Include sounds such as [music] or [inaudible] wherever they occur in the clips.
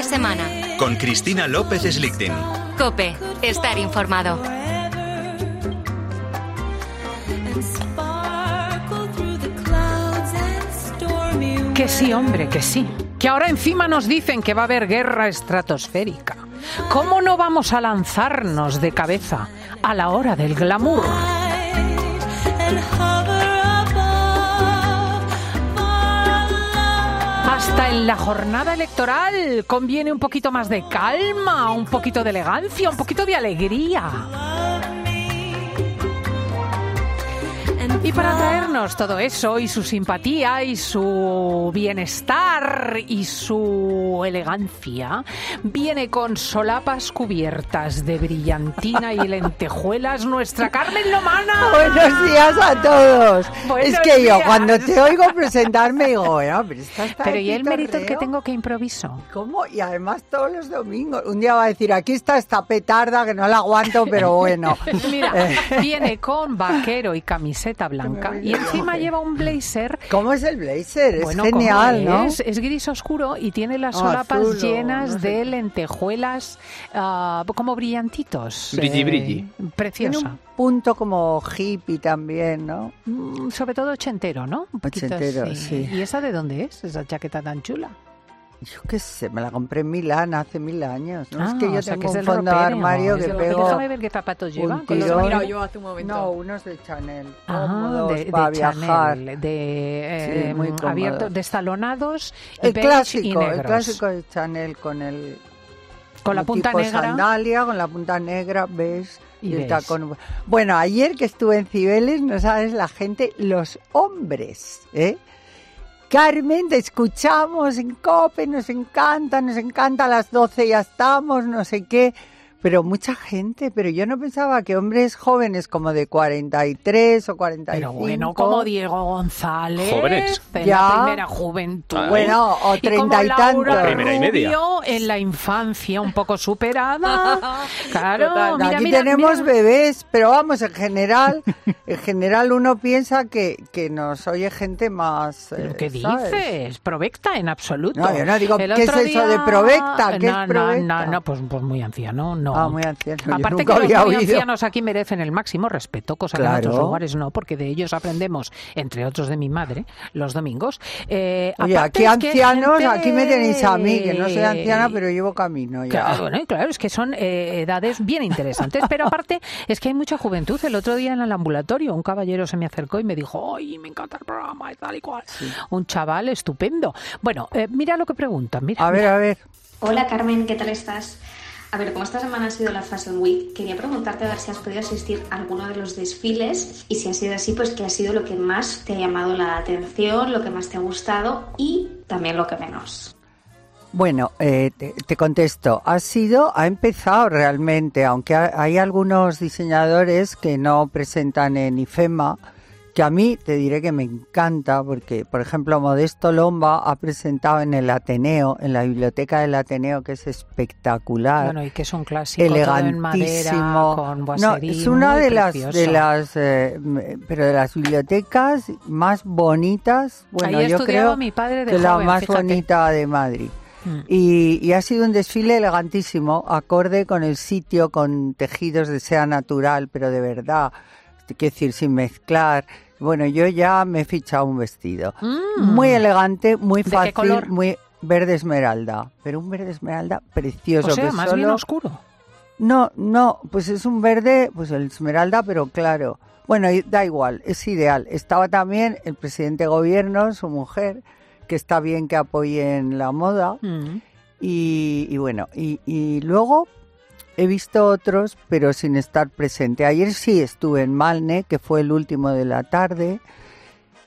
de semana. Con Cristina López Slichting. Cope, estar informado. Que sí, hombre, que sí. Que ahora encima nos dicen que va a haber guerra estratosférica. ¿Cómo no vamos a lanzarnos de cabeza a la hora del glamour? La jornada electoral conviene un poquito más de calma, un poquito de elegancia, un poquito de alegría. Y para traernos todo eso y su simpatía y su bienestar y su elegancia, viene con solapas cubiertas de brillantina y lentejuelas nuestra Carmen Lomana. [laughs] Buenos días a todos. Buenos es que yo días. cuando te oigo presentarme digo, "Bueno, pero esta está Pero ¿y el mérito que pitorreo". tengo que improviso? ¿Cómo? Y además todos los domingos. Un día va a decir, aquí está esta petarda que no la aguanto, pero bueno. [laughs] Mira, Eh, viene con vaquero y camiseta blanca y encima lleva un blazer ¿Cómo es el blazer? Es Bueno, ¿cómo genial, ¿no? es? Es gris oscuro y tiene las O solapas llenas no sé de lentejuelas ah, como brillantitos. Brilli, eh, brilli. Tiene Preciosa. un punto como hippie también, ¿no? Mm, Sobre todo ochentero, ¿no? Un poquito Ochentero, así. sí. ¿Y esa de dónde es? Esa chaqueta tan chula. Yo qué sé, me la compré en Milán hace mil años. ¿no? es Ah, que yo o sea, tengo que un fondo de armario que pego Déjame ver qué zapatos lleva. con los mirado yo hace un momento. No, unos de Chanel. Ah, de, de para viajar. Chanel, de Sí, eh, muy cómodos. abiertos, destalonados, El clásico, y el clásico de Chanel con el con la punta tipo negra. sandalia, con la punta negra, ves, Y y, el tacón. Bueno, ayer que estuve en Cibeles, no sabes la gente, los hombres, ¿eh? Carmen, te escuchamos en COPE, nos encanta, nos encanta, a las 12 ya estamos, no sé qué. Pero mucha gente, pero yo no pensaba que hombres jóvenes como de 43 o 45. Pero bueno, como Diego González, Jóvenes. en Ya. la primera juventud. Ay. Bueno, o Y treinta y Laura tantos. La primera y media. Rubio, en la infancia un poco superada. [laughs] Claro, mira, Aquí mira, tenemos mira. bebés, pero vamos, en general, en general uno piensa que, que nos oye gente más. ¿Pero eh, qué ¿sabes? dices? Provecta en absoluto. No, yo no digo, El ¿qué es otro eso de provecta? ¿Qué es no, provecta? No, no, no, pues, pues muy anciano, no. Ah, muy anciano. Aparte que los había muy oído. ancianos aquí merecen el máximo respeto, cosa que en Claro. otros lugares no, porque de ellos aprendemos, entre otros de mi madre, los domingos. Eh, Oye, aparte aquí es que ancianos, gente- aquí me tenéis a mí, que no soy anciana, pero llevo camino ya. Claro, bueno, y claro, es que son eh, edades bien interesantes, pero aparte es que hay mucha juventud. El otro día en el ambulatorio un caballero se me acercó y me dijo, ¡ay, me encanta el programa y tal y cual! Un chaval estupendo. Bueno, eh, mira lo que preguntan, mira. A ver, mira. a ver. Hola Carmen, ¿qué tal estás? A ver, como esta semana ha sido la Fashion Week, quería preguntarte a ver si has podido asistir a alguno de los desfiles y si ha sido así, pues qué ha sido lo que más te ha llamado la atención, lo que más te ha gustado y también lo que menos. Bueno, eh, te, te contesto. Ha sido, ha empezado realmente, aunque ha- hay algunos diseñadores que no presentan en IFEMA, que a mí te diré que me encanta, porque, por ejemplo, Modesto Lomba ha presentado en el Ateneo, en la biblioteca del Ateneo, que es espectacular. Bueno, y que es un clásico todo en madera, elegantísimo. con no, es una de las, de las, eh, pero de las bibliotecas más bonitas. Bueno, Ahí yo creo mi padre de que la joven, más fíjate. bonita de Madrid. Mm. Y, y ha sido un desfile elegantísimo, acorde con el sitio, con tejidos de seda natural, pero de verdad, quiero decir, sin mezclar. Bueno, yo ya me he fichado un vestido. Mm. Muy elegante, muy ¿De qué fácil, color? muy verde esmeralda. Pero un verde esmeralda precioso. O sea, que más solo- bien oscuro. No, no, pues es un verde, pues el esmeralda, pero claro. Bueno, da igual, es ideal. Estaba también el presidente de gobierno, su mujer, que está bien que apoyen la moda. Mm. Y, y bueno, y, y luego he visto otros, pero sin estar presente. Ayer sí estuve en Malne, que fue el último de la tarde,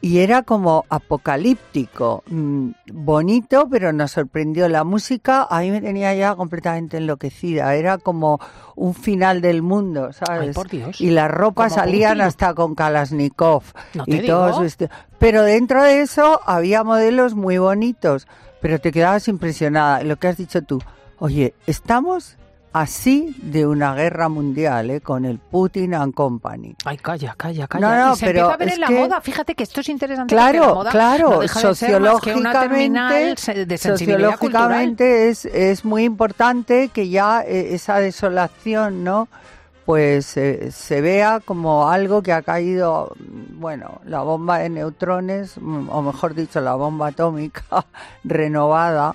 y era como apocalíptico, mm, bonito, pero nos sorprendió la música. A mí me tenía ya completamente enloquecida. Era como un final del mundo, ¿sabes? Ay, por Dios. Y las ropas salían Putin. hasta con Kalashnikov No y todos Pero dentro de eso había modelos muy bonitos, pero te quedabas impresionada. Lo que has dicho tú, oye, estamos así de una guerra mundial, ¿eh? con el Putin and Company. Ay, calla, calla, calla. No, no, y se pero empieza a ver es en la que- moda. Fíjate que esto es interesante. Claro, porque la moda claro, no deja de de cultural. sociológicamente es, es muy importante que ya eh, esa desolación, ¿no? Pues eh, se vea como algo que ha caído, mm, bueno, la bomba de neutrones, mm, o mejor dicho, la bomba atómica [laughs] renovada,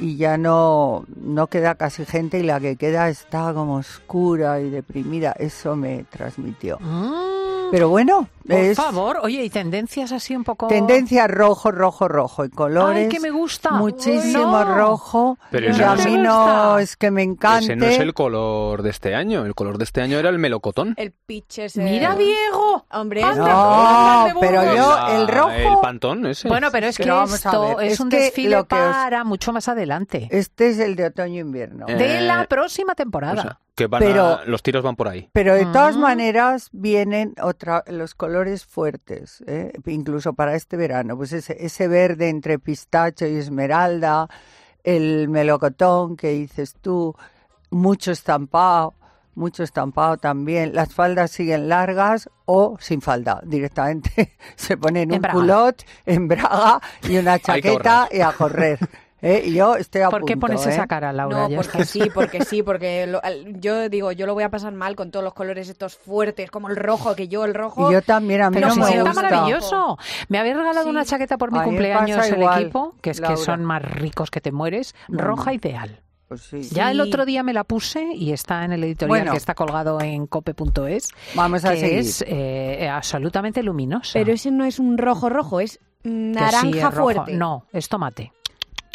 y ya no, no queda casi gente y la que queda está como oscura y deprimida. Eso me transmitió. Mm, Pero bueno, por es favor, oye, y tendencias así un poco. tendencia rojo, rojo, rojo. Y colores. Ay, que me gusta. Muchísimo Uy, no. rojo. Pero a no mí no es que me encante. Ese no es el color de este año. El color de este año era el melocotón. El pitch ese. Mira, Diego. Hombre, Anda, No, de pero yo, el rojo- El pantón ese. Bueno, pero es que Pero esto es, es un que desfile lo que os- para mucho más adelante. Este es el de otoño-invierno. Eh, de la próxima O temporada. sea, que van Pero- a- los tiros van por ahí. Pero de todas Ah. maneras vienen otra, los colores fuertes, ¿eh? incluso para este verano. Pues ese, ese verde entre pistacho y esmeralda, el melocotón que dices tú, mucho estampado, mucho estampado también. Las faldas siguen largas o sin falda. Directamente [laughs] se ponen En un braga. culot en braga y una [laughs] chaqueta y a correr. ¿Eh? Y yo estoy a ¿Por qué pones ¿eh? esa cara, Laura? No, porque sí, porque sí, porque lo- yo digo, yo lo voy a pasar mal con todos los colores estos fuertes, como el rojo, que yo el rojo... Y yo también, a mí Pero no si me está gusta. maravilloso. Me habéis regalado Sí. una chaqueta por mi cumpleaños el igual, equipo, que es Laura. que son más ricos que te mueres. Bueno. Roja ideal. Pues sí. Ya el otro día me la puse y está en el editorial Bueno. que está colgado en cope.es, Vamos a que seguir. es eh, absolutamente luminosa. Pero ese no es un rojo rojo, es sí, naranja rojo. fuerte. No, es tomate.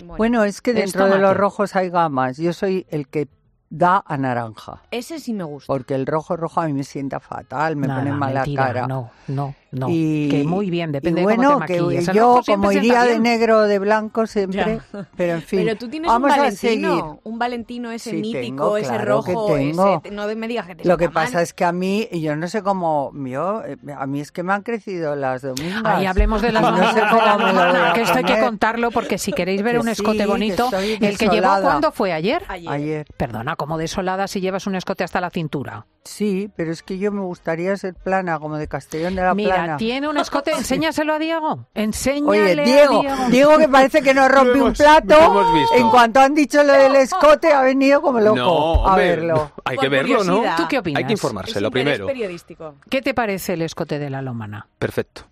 Bueno, es que dentro de los rojos hay gamas. Yo soy el que da a naranja. Ese sí me gusta. Porque el rojo rojo a mí me sienta fatal, me Nada, pone mala mentira, cara. No, no, no. Y, que muy bien, depende y de bueno, cómo te que yo como iría de negro o de blanco siempre, pero en fin. Pero tú tienes vamos un a seguir. Valentino, un Valentino ese Sí, mítico, tengo, ese claro que rojo, tengo. ese- no me digas que te Lo que mal. pasa es que a mí, yo no sé cómo, yo, eh, a mí es que me han crecido las domingas. Ahí hablemos de las no sé domingas cómo de la me lo voy lomana, a que esto hay que contarlo porque si queréis ver Que un escote sí, bonito, el que llevó. ¿cuándo fue ayer? Ayer. Ayer. Perdona, como desolada si llevas un escote hasta la cintura. Sí, pero es que yo me gustaría ser plana, como de Castellón de la Mira, Tiene un escote, [laughs] enséñaselo a Diego. Enséñale Oye, a Diego, Diego. Que parece que no [laughs] rompe un plato. lo hemos visto. En cuanto han dicho lo del escote, ha venido como loco no, a hombre, verlo. Hay que verlo, ¿no? ¿Tú qué opinas? Hay que Es informarse, lo interés primero. periodístico. ¿Qué te parece el escote de la lomana? Perfecto.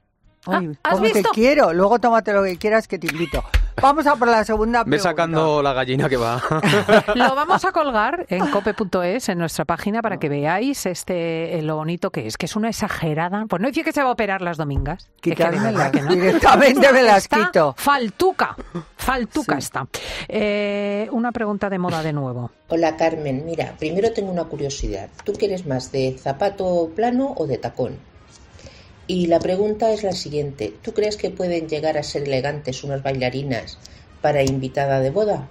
Ay, ¿has ¿Cómo te quiero? Luego tómate lo que quieras que te invito. Vamos a por la segunda Ve pregunta. sacando la gallina que va. [laughs] Lo vamos a colgar en cope.es, en nuestra página, para que veáis este eh, lo bonito que es, que es una exagerada. Pues no dice que se va a operar las domingas. Es que no. directamente me las quito. Faltuca, faltuca Sí. está. Eh, una pregunta de moda de nuevo. Hola Carmen, mira, primero tengo una curiosidad. ¿Tú quieres más de zapato plano o de tacón? Y la pregunta es la siguiente. ¿Tú crees que pueden llegar a ser elegantes unas bailarinas para invitada de boda?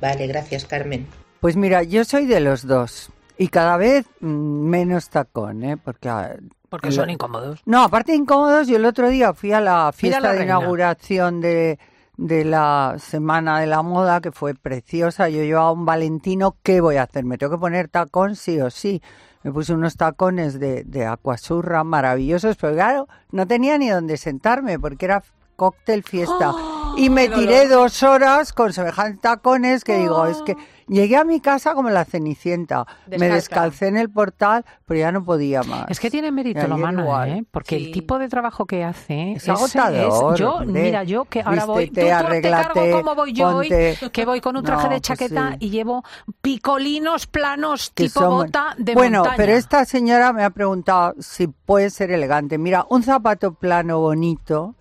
Vale, gracias Carmen. Pues mira, yo soy de los dos. Y cada vez mm, menos tacón, ¿eh? Porque ah, Porque son incómodos. No, aparte de incómodos, yo el otro día fui a la fiesta la de reina. inauguración de, de la Semana de la Moda, que fue preciosa. Yo llevaba un Valentino, ¿qué voy a hacer? ¿Me tengo que poner tacón sí o sí? Me puse unos tacones de, de acuasurra maravillosos, pero claro, no tenía ni dónde sentarme porque era cóctel fiesta. Y me tiré dos horas con semejantes tacones que digo, es que llegué a mi casa como la cenicienta. Me descalcé en el portal, pero ya no podía más. Es que tiene mérito ayer mano, igual. ¿eh? Porque Sí. el tipo de trabajo que hace Es agotador, yo, hombre. mira, yo que ahora voy, tú, tú te cargo como voy yo hoy, ponte- que voy con un traje No, de pues chaqueta sí. y llevo picolinos planos que tipo bota de bueno, montaña. pero esta señora me ha preguntado si puede ser elegante. Mira, un zapato plano bonito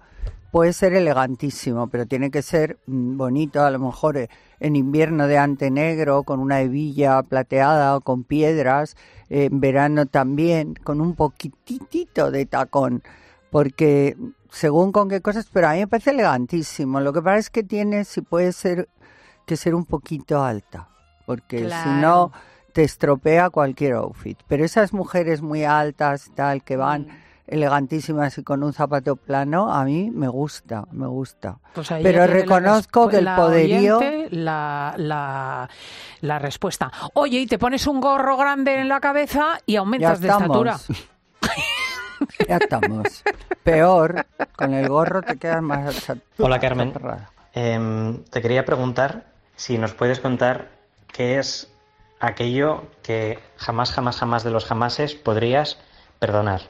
puede ser elegantísimo, pero tiene que ser mm, bonito, a lo mejor eh, en invierno de ante negro, con una hebilla plateada o con piedras, eh, en verano también, con un poquitito de tacón, porque según con qué cosas, pero a mí me parece elegantísimo. Lo que pasa es que tiene, si puede ser, que ser un poquito alta, porque si no te estropea cualquier outfit. Pero esas mujeres muy altas, tal, que van Mm. Elegantísimas y con un zapato plano, a mí me gusta, me gusta. Pues Pero la reconozco que el poderío- oyente, la, la, la respuesta. Oye, y te pones un gorro grande en la cabeza y Ya aumentas de estatura. [laughs] ya estamos. Peor, con el gorro te quedas más Hola Carmen. Em, te quería preguntar si nos puedes contar qué es aquello que jamás, jamás, jamás de los jamases podrías perdonar.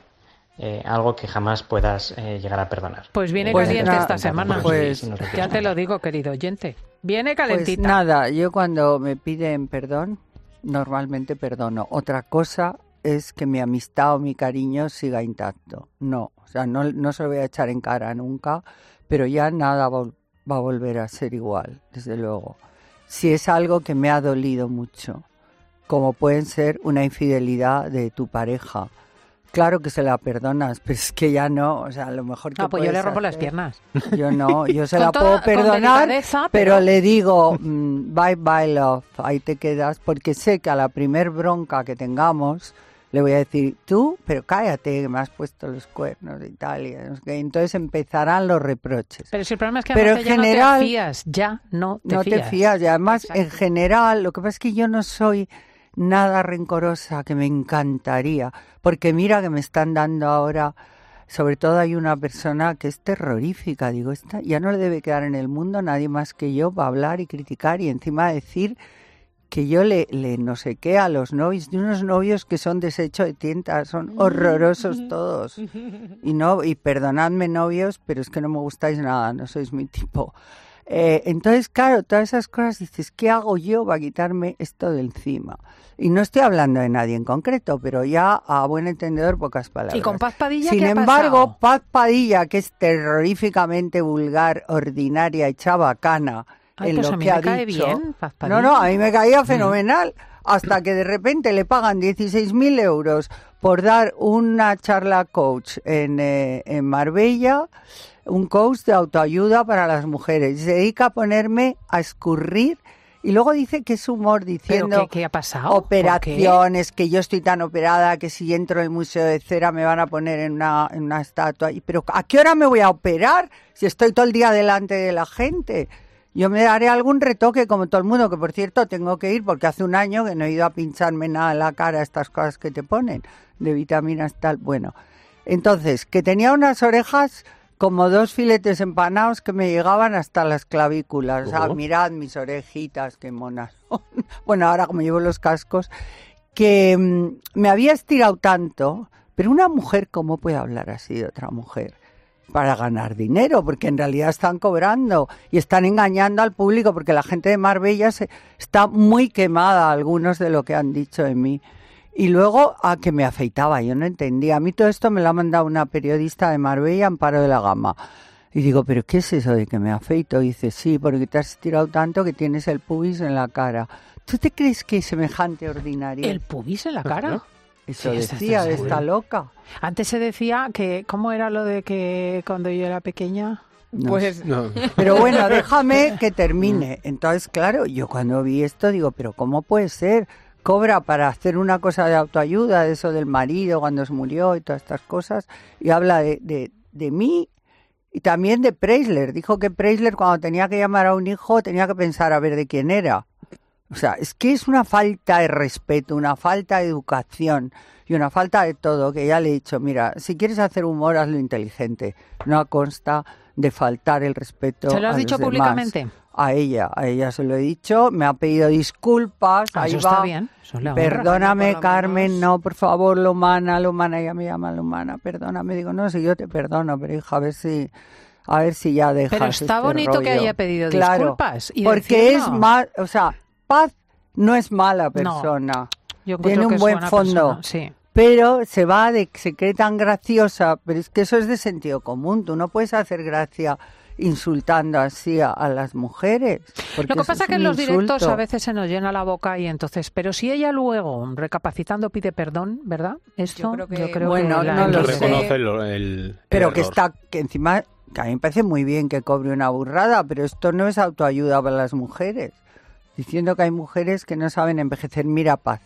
Eh, algo que jamás puedas eh, llegar a perdonar. Pues viene Pues caliente esta semana. pues- Si nos lo ya te lo digo, querido oyente. Viene Pues calentita. nada, yo cuando me piden perdón, normalmente perdono. Otra cosa es que mi amistad o mi cariño siga intacto. No, o sea, no, no se lo voy a echar en cara nunca, pero ya nada vol- va a volver a ser igual, desde luego. Si es algo que me ha dolido mucho, como pueden ser una infidelidad de tu pareja. Claro que se la perdonas, pero es que ya no, o sea, a lo mejor que Ah, pues yo le rompo las piernas. Yo no, yo se [laughs] la puedo perdonar, pero... pero- le digo, mm, bye bye love, ahí te quedas, porque sé que a la primer bronca que tengamos le voy a decir, tú, pero cállate, que me has puesto los cuernos y tal, y no sé qué". entonces empezarán los reproches. Pero si el problema es que Pero en ya no te fías, ya no te no fías. te fías y además en general lo que pasa es que yo no soy nada rencorosa que me encantaría porque mira que me están dando ahora sobre todo hay una persona que es terrorífica digo esta ya no le debe quedar en el mundo nadie más que yo para hablar y criticar y encima decir que yo le, le no sé qué a los novios, de unos novios que son desecho de tientas, son horrorosos todos. [laughs] Y no, y perdonadme novios, pero es que no me gustáis nada, no sois mi tipo. Eh, entonces, claro, todas esas cosas dices, ¿qué hago yo para quitarme esto de encima? Y no estoy hablando de nadie en concreto, pero ya a buen entendedor pocas palabras. ¿Y con Paz Padilla Sin qué ha embargo, pasado? Paz Padilla, que es terroríficamente vulgar, ordinaria y chabacana Ay, en pues lo a mí que me ha cae dicho. bien, Paz no, no, a mí me caía fenomenal. Hasta que de repente le pagan 16.000 euros por dar una charla coach en, eh, en Marbella, un coach de autoayuda para las mujeres. Se dedica a ponerme a escurrir y luego dice que es humor ¿Pero diciendo qué, qué ha pasado? Operaciones, que yo estoy tan operada que si entro en el Museo de Cera me van a poner en una, en una estatua. Y, Pero ¿a qué hora me voy a operar si estoy todo el día delante de la gente? Yo me daré algún retoque como todo el mundo, que por cierto tengo que ir porque hace un año que no he ido a pincharme nada en la cara, estas cosas que te ponen, de vitaminas tal. Bueno, entonces, que tenía unas orejas como dos filetes empanados que me llegaban hasta las clavículas. O sea, Oh. mirad mis orejitas, qué monas son. [laughs] Bueno, ahora como llevo los cascos, que mm, me había estirado tanto, pero una mujer, ¿cómo puede hablar así de otra mujer? Para ganar dinero, porque en realidad están cobrando y están engañando al público, porque la gente de Marbella se, está muy quemada, algunos de lo que han dicho de mí. Y luego a que me afeitaba, yo no entendía. A mí todo esto me lo ha mandado una periodista de Marbella, Amparo de la Gama. Y digo, ¿pero qué es eso de que me afeito? Y dice, sí, porque te has estirado tanto que tienes el pubis en la cara. ¿Tú te crees que es semejante ordinario? ¿El pubis en la cara? Eso Sí, está- decía está esta loca. Antes se decía que... ¿Cómo era lo de que cuando yo era pequeña? No Pues No. Pero bueno, [laughs] déjame que termine. Entonces, claro, yo cuando vi esto digo, pero ¿cómo puede ser? Cobra para hacer una cosa de autoayuda, de eso del marido cuando se murió y todas estas cosas, y habla de, de, de mí y también de Preisler. Dijo que Preisler cuando tenía que llamar a un hijo tenía que pensar a ver de quién era. O sea, es que es una falta de respeto, una falta de educación y una falta de todo, que ya le he dicho, mira, si quieres hacer humor, hazlo inteligente. No consta de faltar el respeto. ¿Se lo has a dicho los demás. públicamente? A ella, a ella se lo he dicho, me ha pedido disculpas, Ah, ahí eso va. está bien. Eso es la honra. Perdóname, Carmen, menos. no, por favor, Lomana, Lomana, ella me llama Lomana, perdóname. Digo, no, si yo te perdono, pero hija, a ver si, a ver si ya dejas Pero está este bonito que haya pedido Claro, disculpas. Y porque es más, o sea, Paz no es mala persona, Yo encuentro tiene un buen fondo. persona, Sí. pero se va de que se cree tan graciosa, pero es que eso es de sentido común, tú no puedes hacer gracia insultando así a, a las mujeres. Lo que pasa es que en los directos a veces se nos llena la boca y entonces, pero si ella luego, recapacitando, pide perdón, ¿verdad? Esto Yo creo que- Bueno, que la no lo. Reconoce el, Pero que está, que encima, que a mí me parece muy bien que cobre una burrada, pero esto no es autoayuda para las mujeres. Diciendo que hay mujeres que no saben envejecer. Mira, paz.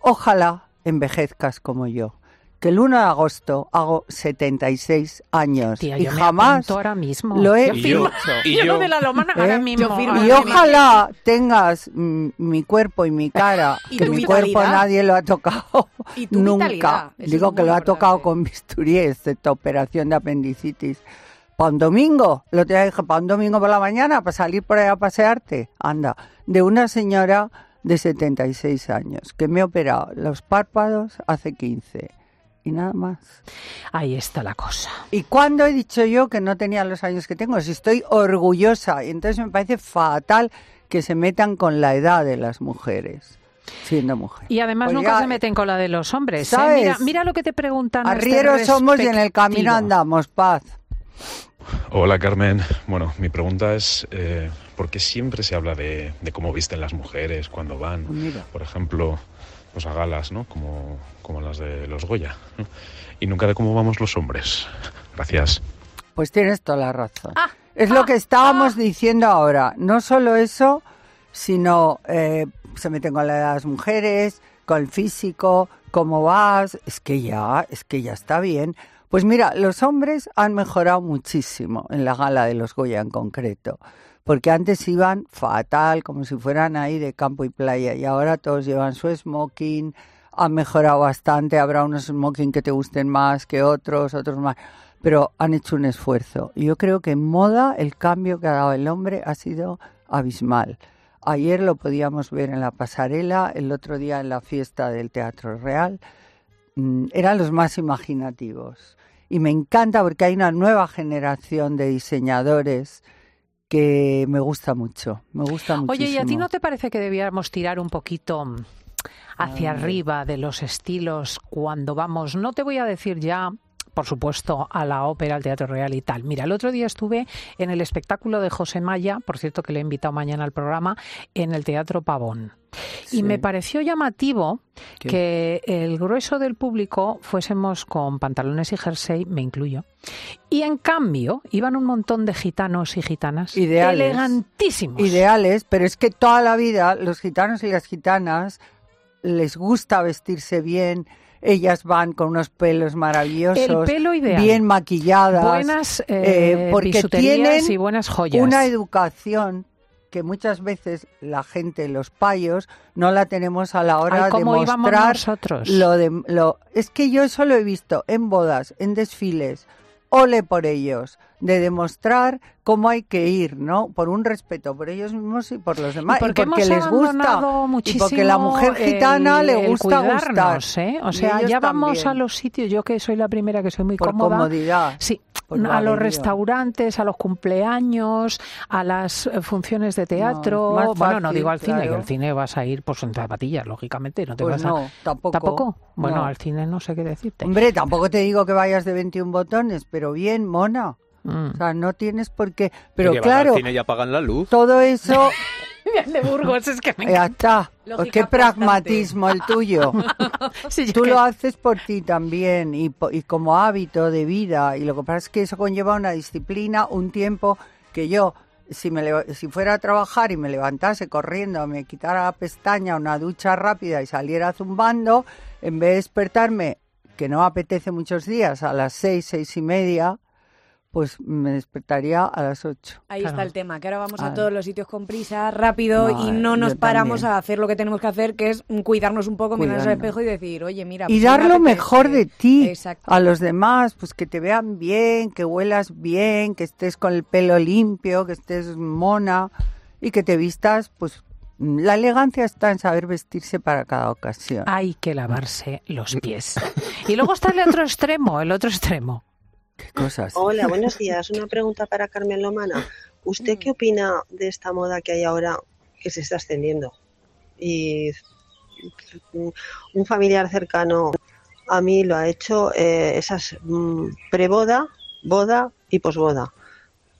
Ojalá envejezcas como yo. Que el 1 de agosto hago 76 años Tía, y yo jamás ahora mismo. lo he Y yo- y Yo yo- lo de la lomana ahora ¿Eh? mismo. Yo firmo. ahora Y mismo. ojalá tengas mi cuerpo y mi cara, [laughs] Y que tu mi cuerpo nadie lo ha tocado Y nunca. Digo que lo ha importante. tocado con bisturí, excepto operación de apendicitis. Para un domingo, lo te dije, para un domingo por la mañana, para salir por ahí a pasearte. Anda, de una señora de 76 años que me ha operado los párpados hace 15 y nada más. Ahí está la cosa. ¿Y cuándo he dicho yo que no tenía los años que tengo? Si estoy orgullosa. Y entonces me parece fatal que se metan con la edad de las mujeres, siendo mujer. Y además Pues nunca se meten con la de los hombres. ¿eh? ¿sabes? Mira, mira lo que te preguntan. a este Arrieros somos y en el camino andamos, paz. Hola Carmen. Bueno, mi pregunta es, eh, ¿por qué siempre se habla de, de cómo visten las mujeres cuando van, Pues mira. por ejemplo, pues a galas, ¿no? Como, como las de los Goya. ¿no? Y nunca de cómo vamos los hombres. Gracias. Pues tienes toda la razón. Ah, es lo que estábamos diciendo ahora. No solo eso, sino eh, se meten con la edad de las mujeres, con el físico, cómo vas. Es que ya, es que ya está bien. Pues mira, los hombres han mejorado muchísimo en la gala de los Goya en concreto. Porque antes iban fatal, como si fueran ahí de campo y playa, y ahora todos llevan su smoking, han mejorado bastante, habrá unos smoking que te gusten más que otros, otros más, pero han hecho un esfuerzo. Y yo creo que en moda el cambio que ha dado el hombre ha sido abismal. Ayer lo podíamos ver en la pasarela, el otro día en la fiesta del Teatro Real. Mm, Eran los más imaginativos. Y me encanta porque hay una nueva generación de diseñadores que me gusta mucho. Me gusta mucho. Oye, ¿y a ti no te parece que debiéramos tirar un poquito hacia arriba de los estilos cuando vamos? No te voy a decir ya. Por supuesto, a la ópera, al Teatro Real y tal. Mira, el otro día estuve en el espectáculo de José Maya, por cierto que le he invitado mañana al programa, en el Teatro Pavón. Y me pareció llamativo ¿Qué? que el grueso del público fuésemos con pantalones y jersey, me incluyo. Y en cambio, iban un montón de gitanos y gitanas Ideales. elegantísimos. Ideales, pero es que toda la vida los gitanos y las gitanas les gusta vestirse bien. Ellas van con unos pelos maravillosos, El pelo ideal. bien maquilladas, buenas eh, eh, porque tienen y buenas joyas. una educación que muchas veces la gente, los payos, no la tenemos a la hora Ay, de íbamos mostrar nosotros. lo de lo es que yo eso lo he visto en bodas, en desfiles, ole por ellos, de demostrar cómo hay que ir, ¿no? Por un respeto por ellos mismos y por los demás, Y porque, les gusta y porque la mujer gitana el- le gusta gustar. ¿eh? O sea, ya vamos también. a los sitios, yo que soy la primera que soy muy por cómoda. comodidad. Sí, a los restaurantes, a los cumpleaños, a las eh, funciones de teatro. bueno, no digo al cine, que al cine vas a ir pues en zapatillas, lógicamente, no te Pues vas a no, tampoco. ¿Tampoco? Bueno, No. al cine no sé qué decirte. Hombre, tampoco te digo que vayas de 21 botones, pero bien, mona. Mm. O sea, no tienes por qué. Pero que claro, Al cine y apagan la luz. todo eso [laughs] de Burgos es que me Ya está. Qué pragmatismo el tuyo. [laughs] Sí, Tú que- lo haces por ti también y, y como hábito de vida. Y lo que pasa es que eso conlleva una disciplina, un tiempo que yo, si, me si fuera a trabajar y me levantase corriendo, me quitara la pestaña, una ducha rápida y saliera zumbando, en vez de despertarme, que no apetece muchos días, a las seis, seis y media, pues me despertaría a las ocho. Ahí Claro. está el tema, que ahora vamos a todos los sitios con prisa, rápido, No, y no nos paramos también. a hacer lo que tenemos que hacer, que es cuidarnos un poco, mirarnos al espejo y decir, oye, mira... y pues dar lo mejor de ti Exacto. a los demás, pues que te vean bien, que huelas bien, que estés con el pelo limpio, que estés mona y que te vistas, pues la elegancia está en saber vestirse para cada ocasión. Hay que lavarse los pies. [laughs] Y luego está el otro extremo, el otro extremo. Hola, buenos días. Una pregunta para Carmen Lomana. ¿Usted qué opina de esta moda que hay ahora que se está extendiendo? Y un familiar cercano a mí lo ha hecho, eh, esas mm, preboda, boda y posboda.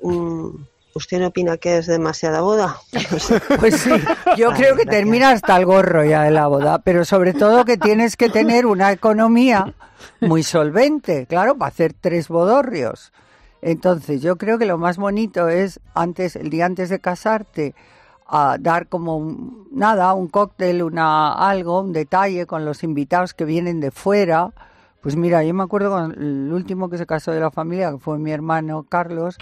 Mm, ¿Usted no opina que es demasiada boda? [laughs] Pues sí, yo creo que termina hasta el gorro ya de la boda, pero sobre todo que tienes que tener una economía muy solvente, claro, para hacer tres bodorrios. Entonces, yo creo que lo más bonito es antes, el día antes de casarte, a dar como un- nada, un cóctel, una algo, un detalle con los invitados que vienen de fuera, Pues mira, yo me acuerdo con el último que se casó de la familia, que fue mi hermano Carlos,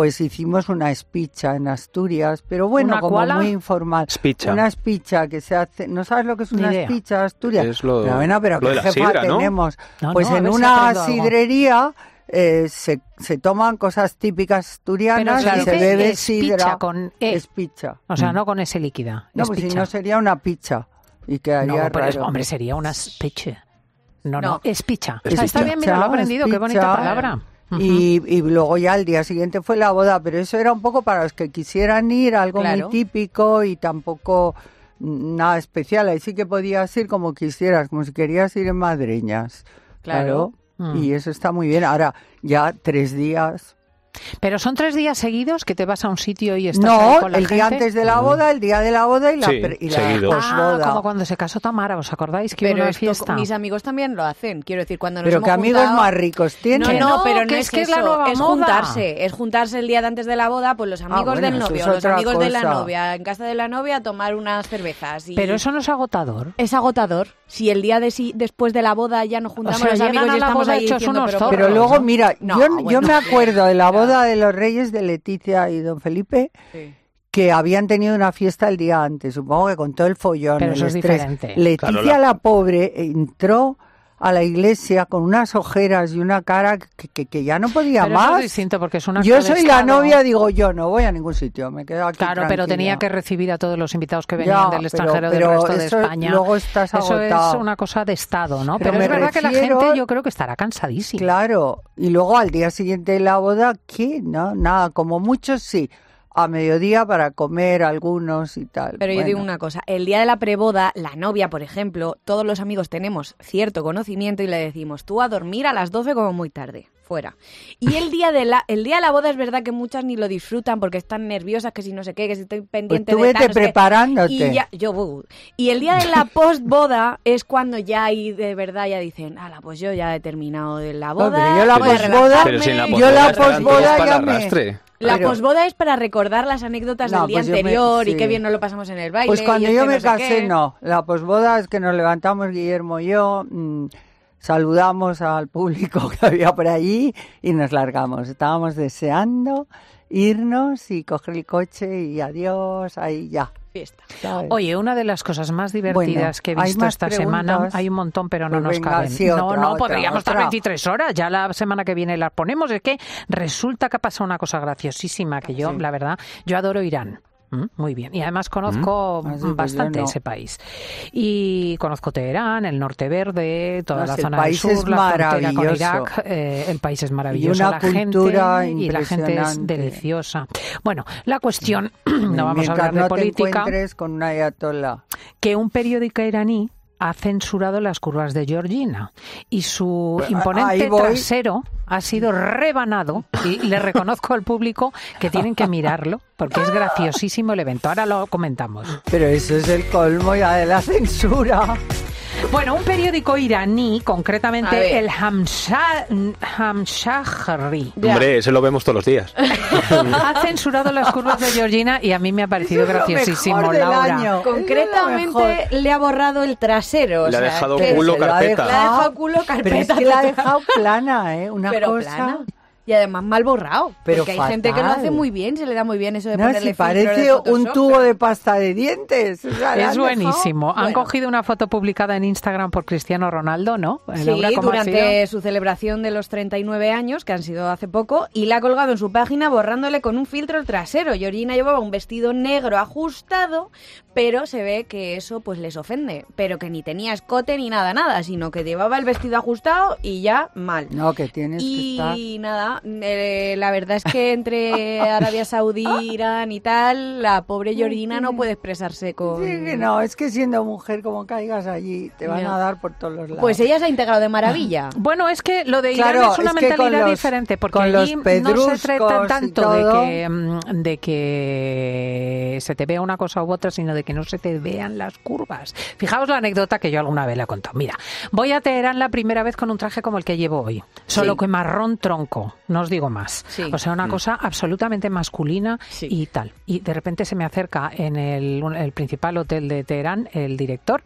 pues hicimos una espicha en Asturias, pero bueno, ¿Una como cuala? muy informal. Espicha. Una espicha que se hace, ¿no sabes lo que es una espicha Asturias? Es lo- pero bueno, pero lo la jefa sidra, ¿no? tenemos. No, pues no, en una sidrería eh, se, se toman cosas típicas Pero asturianas claro y se que bebe es picha sidra. con E. Espicha. O sea, no con ese líquida. No, es pues si no sería una picha. Y quedaría No, pero es- raro. hombre, sería una piche. No, no, No. es picha. Es Está, está bien, mira, lo he aprendido, qué bonita picha. Y, y luego ya al día siguiente fue la boda, pero eso era un poco para los que quisieran ir, algo Claro. muy típico y tampoco nada especial. Ahí sí que podías ir como quisieras, como si querías ir en madreñas. Claro. Mm. Y eso está muy bien. Ahora, ya tres días. Pero son tres días seguidos que te vas a un sitio y estás No, ahí con la el día antes de la boda, el día de la boda y la, Sí, y la. Ah, posboda. como cuando se casó Tamara, ¿os acordáis que hubo Pero una esto, fiesta? mis amigos también lo hacen. Quiero decir, cuando nos Pero hemos que amigos juntado- más ricos tienen. No, Que no, no, pero no es, es que es la eso, nueva es moda. juntarse, es juntarse el día de antes de la boda, pues los amigos Ah, bueno, del novio, los amigos de la cosa. novia, en casa de la novia a tomar unas cervezas. Y Pero eso no es agotador. es agotador. Si el día de si, después de la boda ya nos juntamos sea, los amigos a y la estamos boda ahí hechos diciendo, unos pero, zorros. Pero ¿por luego, mira, No, yo, me acuerdo de la ya. Boda de los reyes de Leticia y don Felipe, Sí. que habían tenido una fiesta el día antes, supongo que con todo el follón, Pero el eso es estrés. diferente. Leticia Claro, la... la- pobre entró a la iglesia con unas ojeras y una cara que, que- que ya no podía Pero eso es más. distinto porque es una Yo soy la novia, digo yo, no voy a ningún sitio, me quedo aquí Claro, pero tranquila. tenía que recibir a todos los invitados que Ya, venían del pero- extranjero pero del resto de eso España. luego estás Eso es una cosa de Estado, ¿no? Pero Pero, es verdad que la refiero- gente yo creo que estará cansadísima. Claro, y luego al día siguiente de la boda, ¿qué? No, nada, como muchos sí, a mediodía para comer algunos y tal. Pero yo digo una cosa, el día de la preboda, la novia, por ejemplo, todos los amigos tenemos cierto conocimiento y le decimos, tú a dormir a las 12 como muy tarde, fuera. Y el día de la el día de la boda es verdad que muchas ni lo disfrutan porque están nerviosas, que si no sé qué, que si estoy Pues pendiente de tal, no sé qué. preparándote. Y ya, yo, y el día de la [laughs] postboda es cuando ya ahí de verdad ya dicen, ala, pues yo ya he terminado de la boda. Hombre, yo la voy a posboda- relajarme". Pero si la Yo la ya me-. La Pero- posboda es para recordar las anécdotas No, del día pues me- anterior y qué bien nos lo pasamos en el baile. Pues cuando y yo este me no sé casé, no. La posboda es que nos levantamos Guillermo y yo, mm, saludamos al público [laughs] que había por allí y nos largamos. Estábamos deseando irnos y coger el coche y adiós, ahí ya. Fiesta. ¿sabes? Oye, una de las cosas más divertidas Bueno, que he visto esta preguntas. semana, hay un montón, pero no Pues nos venga, caben. sí, no, otra, no, otra, podríamos estar otra. 23 horas, ya la semana que viene las ponemos. Es que resulta que ha pasado una cosa graciosísima que yo, la verdad, yo adoro Irán. Muy bien. Y además conozco Ah, sí, pues bastante no. ese país. Y conozco Teherán, el norte verde, toda No, la zona del es sur, la frontera con maravilloso. Irak. eh, el país es maravilloso. una la gente cultura y la gente es deliciosa. Bueno, la cuestión, [clears throat] no vamos a hablar de no política te encuentres con una ayatola. que un periódico iraní ha censurado las curvas de Georgina y su imponente trasero ha sido rebanado y le reconozco al público que tienen que mirarlo porque es graciosísimo el evento. Ahora lo comentamos. Pero eso es el colmo ya de la censura. Bueno, un periódico iraní, concretamente el Hamsha- Hamshahri. Hombre, ese lo vemos todos los días. [laughs] ha censurado las curvas de Georgina y a mí me ha parecido Eso es lo graciosísimo, mejor del Laura. año. Concretamente le ha borrado el trasero. o Le ha dejado culo carpeta. Le ha dejado culo Pero carpeta. es que la ha dejado plana, ¿eh? Una pero cosa... plana. Y además mal borrado. Pero porque hay gente que lo hace muy bien, se le da muy bien eso de No, ponerle si de parece un tubo pero- de pasta de dientes. O sea, Es buenísimo. Han bueno. cogido una foto publicada en Instagram por Cristiano Ronaldo, ¿no? Sí, Laura, ¿cómo ha sido? durante su celebración de los 39 años, que han sido hace poco, y la ha colgado en su página borrándole con un filtro el trasero. Georgina llevaba un vestido negro ajustado, pero se ve que eso pues les ofende. Pero que ni tenía escote ni nada, nada, sino que llevaba el vestido ajustado y ya mal. No, que tienes que estar... Y nada, eh, la verdad es que entre [laughs] Arabia Saudí, Irán y tal, la pobre Georgina no puede expresarse con... Sí, que no, es que siendo mujer, como caigas allí, te van a dar por todos los lados. Pues ella se ha integrado de maravilla. [clears throat] Bueno, es que lo de Irán Claro, es una es mentalidad los- diferente, porque con los allí no se trata tanto de todo. que, mm, de que se te vea una cosa u otra, sino de que no se te vean las curvas. Fijaos la anécdota que yo alguna vez le he contado. Mira, voy a Teherán la primera vez con un traje como el que llevo hoy, solo Sí. que marrón tronco, no os digo más. Sí. O sea, una cosa absolutamente masculina Sí. y tal. Y de repente se me acerca en el, el principal hotel de Teherán el director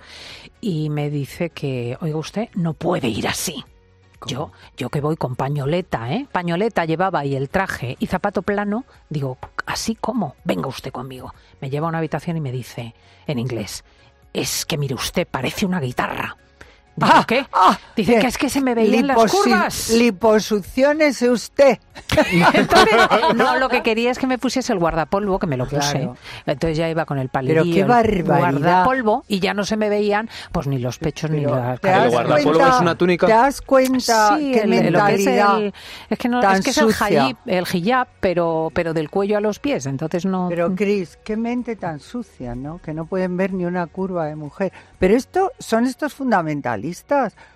y me dice que, oiga usted, no puede ir así. Yo, yo que voy con pañoleta, ¿eh? Pañoleta llevaba y el traje y zapato plano, digo, así como, venga usted conmigo. Me lleva a una habitación y me dice, en inglés, es que mire usted, parece una guitarra. Digo, Ah, ¿qué? ah, Dice que es que se me veían las curvas. Liposucciones usted. Entonces, [laughs] no, lo que quería es que me pusiese el guardapolvo, que me lo puse. Claro. Entonces ya iba con el palillo, Pero qué el barbaridad. guardapolvo, y ya no se me veían pues ni los pechos ni las ¿te ¿El das guardapolvo cuenta- es una túnica? ¿Te das cuenta Sí, qué el- lo que es el- es que no, tan es que es el hijab, el hijab, pero, pero del cuello a los pies, entonces no... Pero Cris, qué mente tan sucia, ¿no? Que no pueden ver ni una curva de mujer. Pero esto son estos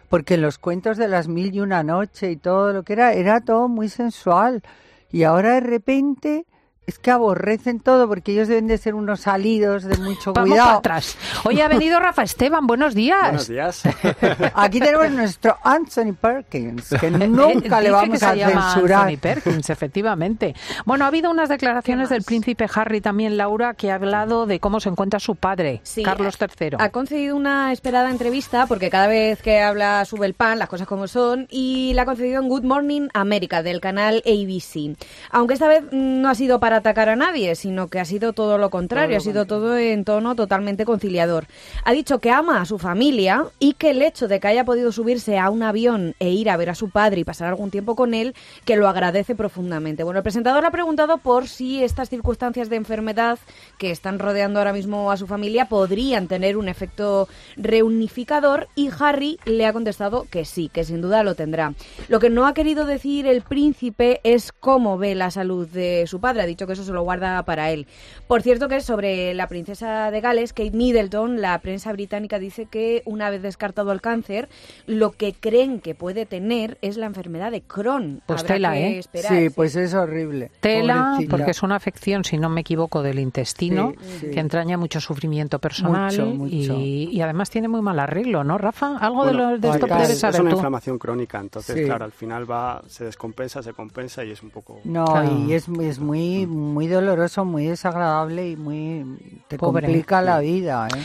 porque en los cuentos de las mil y una noche y todo lo que era, era todo muy sensual. Y ahora de repente es que aborrecen todo, porque ellos deben de ser unos salidos de mucho Vamos cuidado. para atrás. Hoy ha [laughs] venido Rafa Esteban, buenos días. Buenos días. [laughs] Aquí tenemos nuestro Anthony Perkins, que [laughs] nunca Eh, le dice vamos que se a llama censurar. Anthony Perkins, efectivamente. Bueno, ha habido unas declaraciones del príncipe Harry también, Laura, que ha hablado de cómo se encuentra su padre, Sí, Carlos III. Ha concedido una esperada entrevista porque cada vez que habla sube el pan, las cosas como son, y la ha concedido en Good Morning America del canal ABC. Aunque esta vez mm, no ha sido para atacar a nadie, sino que ha sido todo lo contrario, ha sido todo en tono totalmente conciliador. Ha dicho que ama a su familia y que el hecho de que haya podido subirse a un avión e ir a ver a su padre y pasar algún tiempo con él, que lo agradece profundamente. Bueno, el presentador ha preguntado por si estas circunstancias de enfermedad que están rodeando ahora mismo a su familia podrían tener un efecto reunificador y Harry le ha contestado que sí, que sin duda lo tendrá. Lo que no ha querido decir el príncipe es cómo ve la salud de su padre, ha dicho que eso se lo guarda para él. Por cierto que sobre la princesa de Gales, Kate Middleton, la prensa británica dice que una vez descartado el cáncer, lo que creen que puede tener es la enfermedad de Crohn. Pues Habrá tela, que ¿eh? esperar, Sí, pues es horrible. Tela, Pobrecilla. porque es una afección, si no me equivoco, del intestino, Sí, sí. que entraña mucho sufrimiento personal Mucho, mucho. Y, y además tiene muy mal arreglo, ¿no, Rafa? Algo de, lo, de esto debes es, es una tú. inflamación crónica, entonces, Sí. claro, al final va, se descompensa, se compensa y es un poco... No, Claro. y es, es muy, muy doloroso, muy desagradable y muy... te Pobre. complica la vida, ¿eh?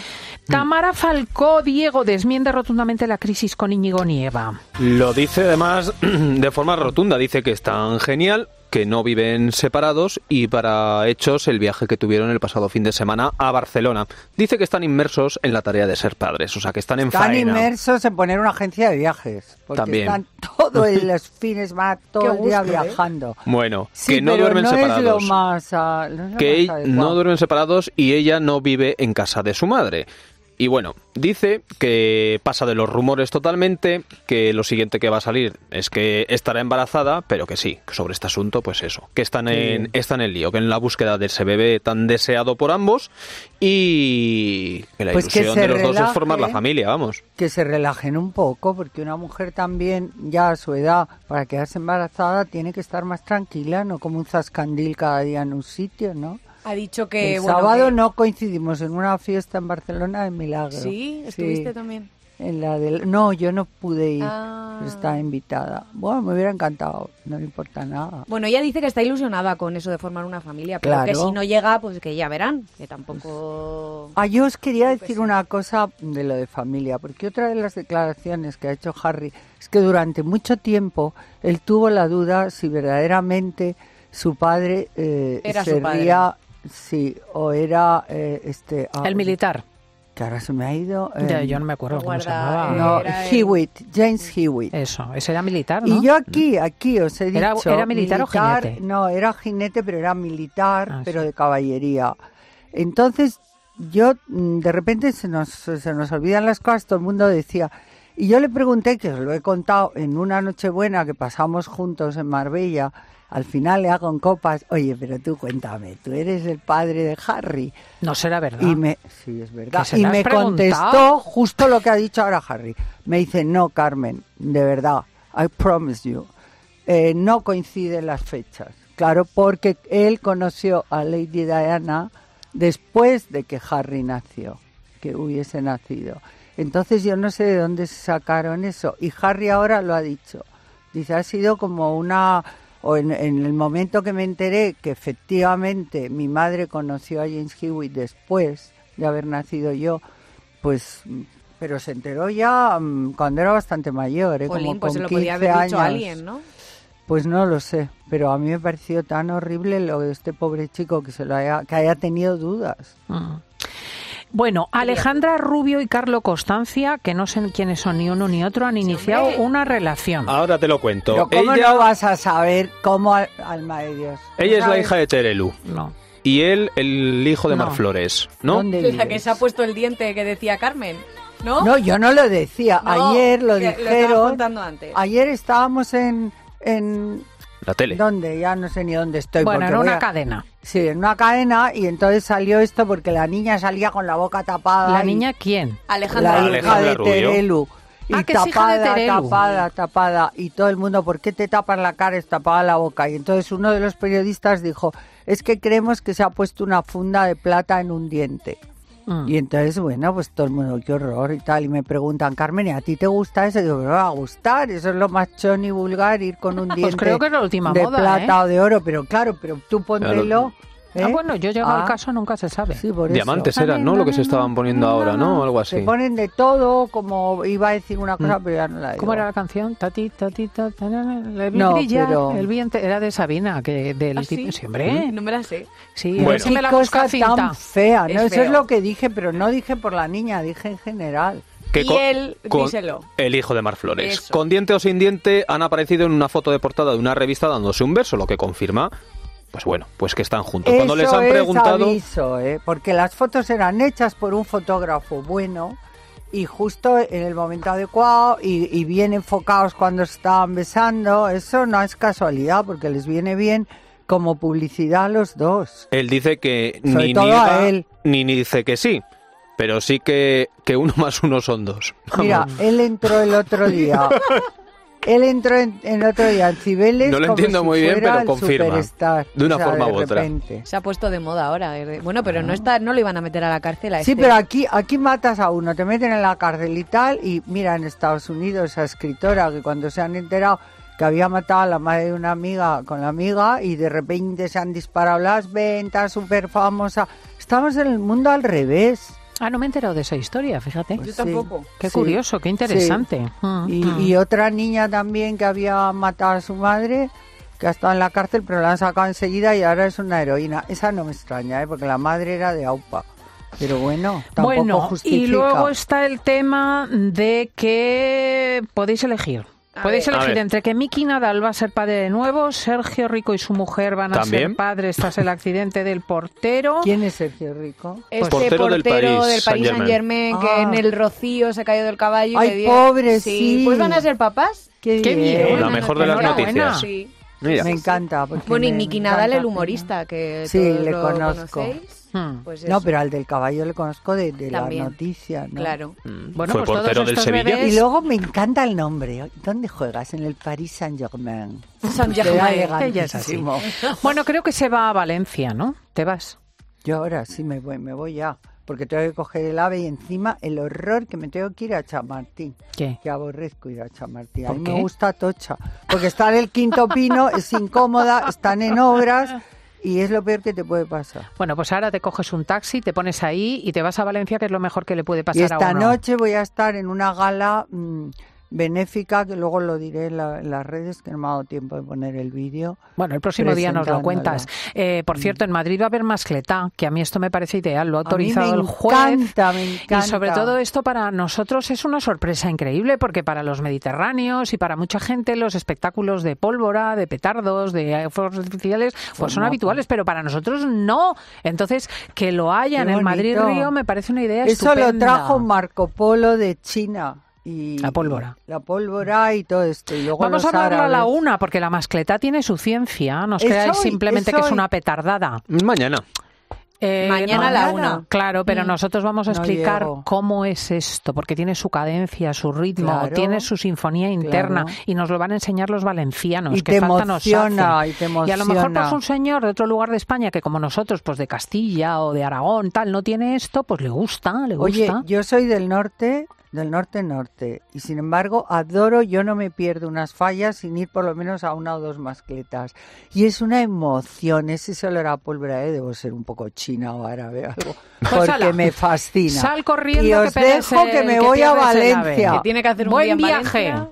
Tamara Falcó, Diego, desmiende rotundamente la crisis con Íñigo Nieva. Lo dice además [clears throat] de forma rotunda, dice que es tan genial que no viven separados y para hechos el viaje que tuvieron el pasado fin de semana a Barcelona. Dice que están inmersos en la tarea de ser padres, o sea que están en Están faena. inmersos en poner una agencia de viajes. Porque También. están todos [laughs] los fines, va todo Qué el día gusto, ¿eh? viajando. Bueno, Sí, que no pero duermen no separados. es lo más... no es lo que más no duermen separados y ella no vive en casa de su madre. Y bueno, dice que pasa de los rumores totalmente, que lo siguiente que va a salir es que estará embarazada, pero que sí, que sobre este asunto, pues eso, que están en, están en lío, que en la búsqueda de ese bebé tan deseado por ambos y que la Pues ilusión de los dos es formar la familia, vamos. que se relajen un poco, porque una mujer también, ya a su edad, para quedarse embarazada, tiene que estar más tranquila, no como un zascandil cada día en un sitio, ¿no? Ha dicho que... El bueno, sábado que- no coincidimos en una fiesta en Barcelona de Milagro. Sí, estuviste también. En la del... No, yo no pude ir, Ah. pero estaba invitada. Bueno, me hubiera encantado, no me importa nada. Bueno, ella dice que está ilusionada con eso de formar una familia, pero Claro. que si no llega, pues que ya verán, que tampoco... Ah, yo os quería decir una cosa de lo de familia, porque otra de las declaraciones que ha hecho Harry es que durante mucho tiempo él tuvo la duda si verdaderamente su padre eh, Era su sería, sí, o era este, este... ah, El militar. Que ahora se me ha ido... eh, Ya, yo no me acuerdo cómo se llamaba. no, Hewitt, James Hewitt. Eso, ese era militar, ¿no? Y yo aquí, aquí os he dicho... ¿Era- era militar o jinete? No, era jinete, pero era militar, Ah, pero sí. de caballería. Entonces, yo, mm, de repente se nos, se nos olvidan las cosas, todo el mundo decía... Y yo le pregunté, que os lo he contado en una Nochebuena que pasamos juntos en Marbella, al final le hago en copas, oye, pero tú cuéntame, tú eres el padre de Harry. No será verdad. Y me, sí, es verdad. ¿Que se Y me preguntado? contestó justo lo que ha dicho ahora Harry. Me dice, no, Carmen, de verdad, I promise you, eh, no coinciden las fechas. Claro, porque él conoció a Lady Diana después de que Harry nació, que hubiese nacido. Entonces yo no sé de dónde se sacaron eso. Y Harry ahora lo ha dicho. Dice, ha sido como una... O en, en el momento que me enteré que efectivamente mi madre conoció a James Hewitt después de haber nacido yo, pues pero se enteró ya mm, cuando era bastante mayor, ¿eh? Jolín, como pues con se lo podía 15 haber dicho a años. alguien, ¿no? Pues no lo sé, pero a mí me pareció tan horrible lo de este pobre chico que se lo haya, que haya tenido dudas. Mm. Bueno, Alejandra Rubio y Carlo Constancia, que no sé quiénes son ni uno ni otro, han iniciado una relación. Ahora te lo cuento. Pero ¿cómo ella no vas a saber cómo, al- alma de Dios? ella es la hija de Terelu. No. Y él, el hijo de No. Marflores, ¿no? ¿Dónde La que se ha puesto el diente que decía Carmen, ¿no? No, yo no lo decía. No, Ayer lo dijeron. contando antes. Ayer estábamos en, en La tele. ¿Dónde? Ya no sé ni dónde estoy. Bueno, en una a- cadena. Sí, en una cadena y entonces salió esto porque la niña salía con la boca tapada. ¿La y- niña quién? Alejandra. La hija Alejandra de Rubio. Terelu. Y Ah, que es de tapada, tapada, tapada. Y todo el mundo, ¿por qué te tapas la cara y tapada la boca? Y entonces uno de los periodistas dijo, es que creemos que se ha puesto una funda de plata en un diente. Mm. Y entonces, bueno, pues todo el mundo, qué horror y tal. Y me preguntan, Carmen, ¿y a ti te gusta eso? Y digo, me va a gustar. Eso es lo más chon y vulgar, ir con un diente [laughs] Pues creo que es la última de moda, plata ¿eh? o de oro. Pero claro, pero tú póntelo. ¿Eh? bueno, yo llego al Ah, caso, nunca se sabe. Sí, por eso. Diamantes eran, ¿no? Lo que se estaban poniendo ahora, ¿no? Algo así. Se ponen de todo, como iba a decir una cosa, Mm. pero ya no la digo. ¿Cómo era la canción? Tati, tati, ta, ta, na, na, el No, brilla, pero- el viento era de Sabina, que del ¿Ah, tipo, sí? sí, hombre. No me la sé. Sí, Bueno. si me la cosa cinta. tan fea, ¿no? Es Eso feo. es lo que dije, pero no dije por la niña, dije en general. Que Y con- él, con- díselo. El hijo de Marflores. Eso. Con diente o sin diente han aparecido en una foto de portada de una revista dándose un beso, lo que confirma, pues bueno, pues que están juntos. Cuando les han es preguntado... aviso, ¿eh? porque las fotos eran hechas por un fotógrafo bueno y justo en el momento adecuado y, y bien enfocados cuando estaban besando. Eso no es casualidad porque les viene bien como publicidad a los dos. Él dice que Sobre ni todo niega a él. ni, ni dice que sí, pero sí que, que uno [laughs] más uno son dos. Mira, él entró el otro día. [laughs] Él entró en, en otro día en Cibeles. No lo como entiendo si muy bien, fuera pero el confirma. superstar. De una O sea, forma de u otra. Se ha puesto de moda ahora. eh, Bueno, pero no está, no lo iban a meter a la cárcel a Sí, este. pero aquí, aquí matas a uno, te meten en la cárcel y tal, y mira, en Estados Unidos esa escritora que cuando se han enterado que había matado a la madre de una amiga con la amiga y de repente se han disparado las ventas, súper famosa. Estamos en el mundo al revés. Ah, no me he enterado de esa historia, fíjate. Pues Yo sí. tampoco. Qué Sí. curioso, qué interesante. Mm, Y, mm. y otra niña también que había matado a su madre, que ha estado en la cárcel, pero la han sacado enseguida y ahora es una heroína. Esa no me extraña, ¿eh? porque la madre era de AUPA. Pero bueno, tampoco Bueno, justifica. y luego está el tema de que podéis elegir. Podéis elegir entre que Miki Nadal va a ser padre de nuevo, Sergio Rico y su mujer van a También. ser padres tras el accidente del portero. [laughs] ¿Quién es Sergio Rico? Este Portero del París del Paris Saint-Germain. Saint Germain que Ah. en el rocío se cayó del caballo. y Ay, dio- pobre, sí. Pues van a ser papás. Qué, Qué bien. La mejor de las noticias. Sí. Mira. Me encanta. Bueno, y Miki Nadal, el humorista, que Sí, todos le lo conozco. conocéis. Hmm. Pues No, pero al del caballo le conozco de, de la noticia, ¿no? Claro. Mm, Bueno, Fue pues todos portero del estos Sevilla. bebés- Y luego me encanta el nombre. ¿Dónde juegas? En el Paris Saint-Germain. Saint Queda Germain. Ella es así. elegantísimo. Bueno, creo que se va a Valencia, ¿no? ¿Te vas? Yo ahora sí me voy, me voy ya. Porque tengo que coger el ave y encima el horror que me tengo que ir a Chamartín. ¿Qué? Que aborrezco ir a Chamartín. A ¿Por mí qué? me gusta Tocha. Porque está en el quinto pino, [laughs] es incómoda, están en obras y es lo peor que te puede pasar. Bueno, pues ahora te coges un taxi, te pones ahí y te vas a Valencia, que es lo mejor que le puede pasar Y a esta uno. noche voy a estar en una gala mm, benéfica, que luego lo diré en, la- en las redes, que no me ha dado tiempo de poner el vídeo. Bueno, el próximo día nos lo cuentas. Eh, por cierto, en Madrid va a haber mascletá, que a mí esto me parece ideal, lo ha autorizado me el juez. encanta, me encanta. Y sobre todo esto para nosotros es una sorpresa increíble porque para los mediterráneos y para mucha gente los espectáculos de pólvora, de petardos, de fuegos artificiales, pues son habituales, pero para nosotros no. Entonces, que lo haya Qué en el Madrid bonito. Río me parece una idea Eso lo estupenda. trajo Marco Polo de China. Y La pólvora. La pólvora y todo esto. Y luego Vamos a hablarlo a la una, porque la mascleta tiene su ciencia. No os Es creáis simplemente es que es una petardada. Mañana. Eh, Mañana a la Mañana. una. Claro, pero Mm. nosotros vamos a explicar cómo es esto, porque tiene su cadencia, su ritmo, Claro. tiene su sinfonía interna Claro. y nos lo van a enseñar los valencianos. Y que te falta nos emociona, hace. y te a lo mejor pues un señor de otro lugar de España que como nosotros, pues de Castilla o de Aragón, tal, no tiene esto, pues le gusta, le Oye, gusta. yo soy del norte, del norte-norte, y sin embargo adoro, yo no me pierdo unas fallas sin ir por lo menos a una o dos mascletas. Y es una emoción, ese olor a pólvora, ¿eh? debo ser un poco chino. china o árabe algo. [laughs] Pues porque ala, me fascina. Sal corriendo y que os pierdes dejo que me que voy a. Valencia. Que tiene que hacer un Buen día en viaje. Valencia.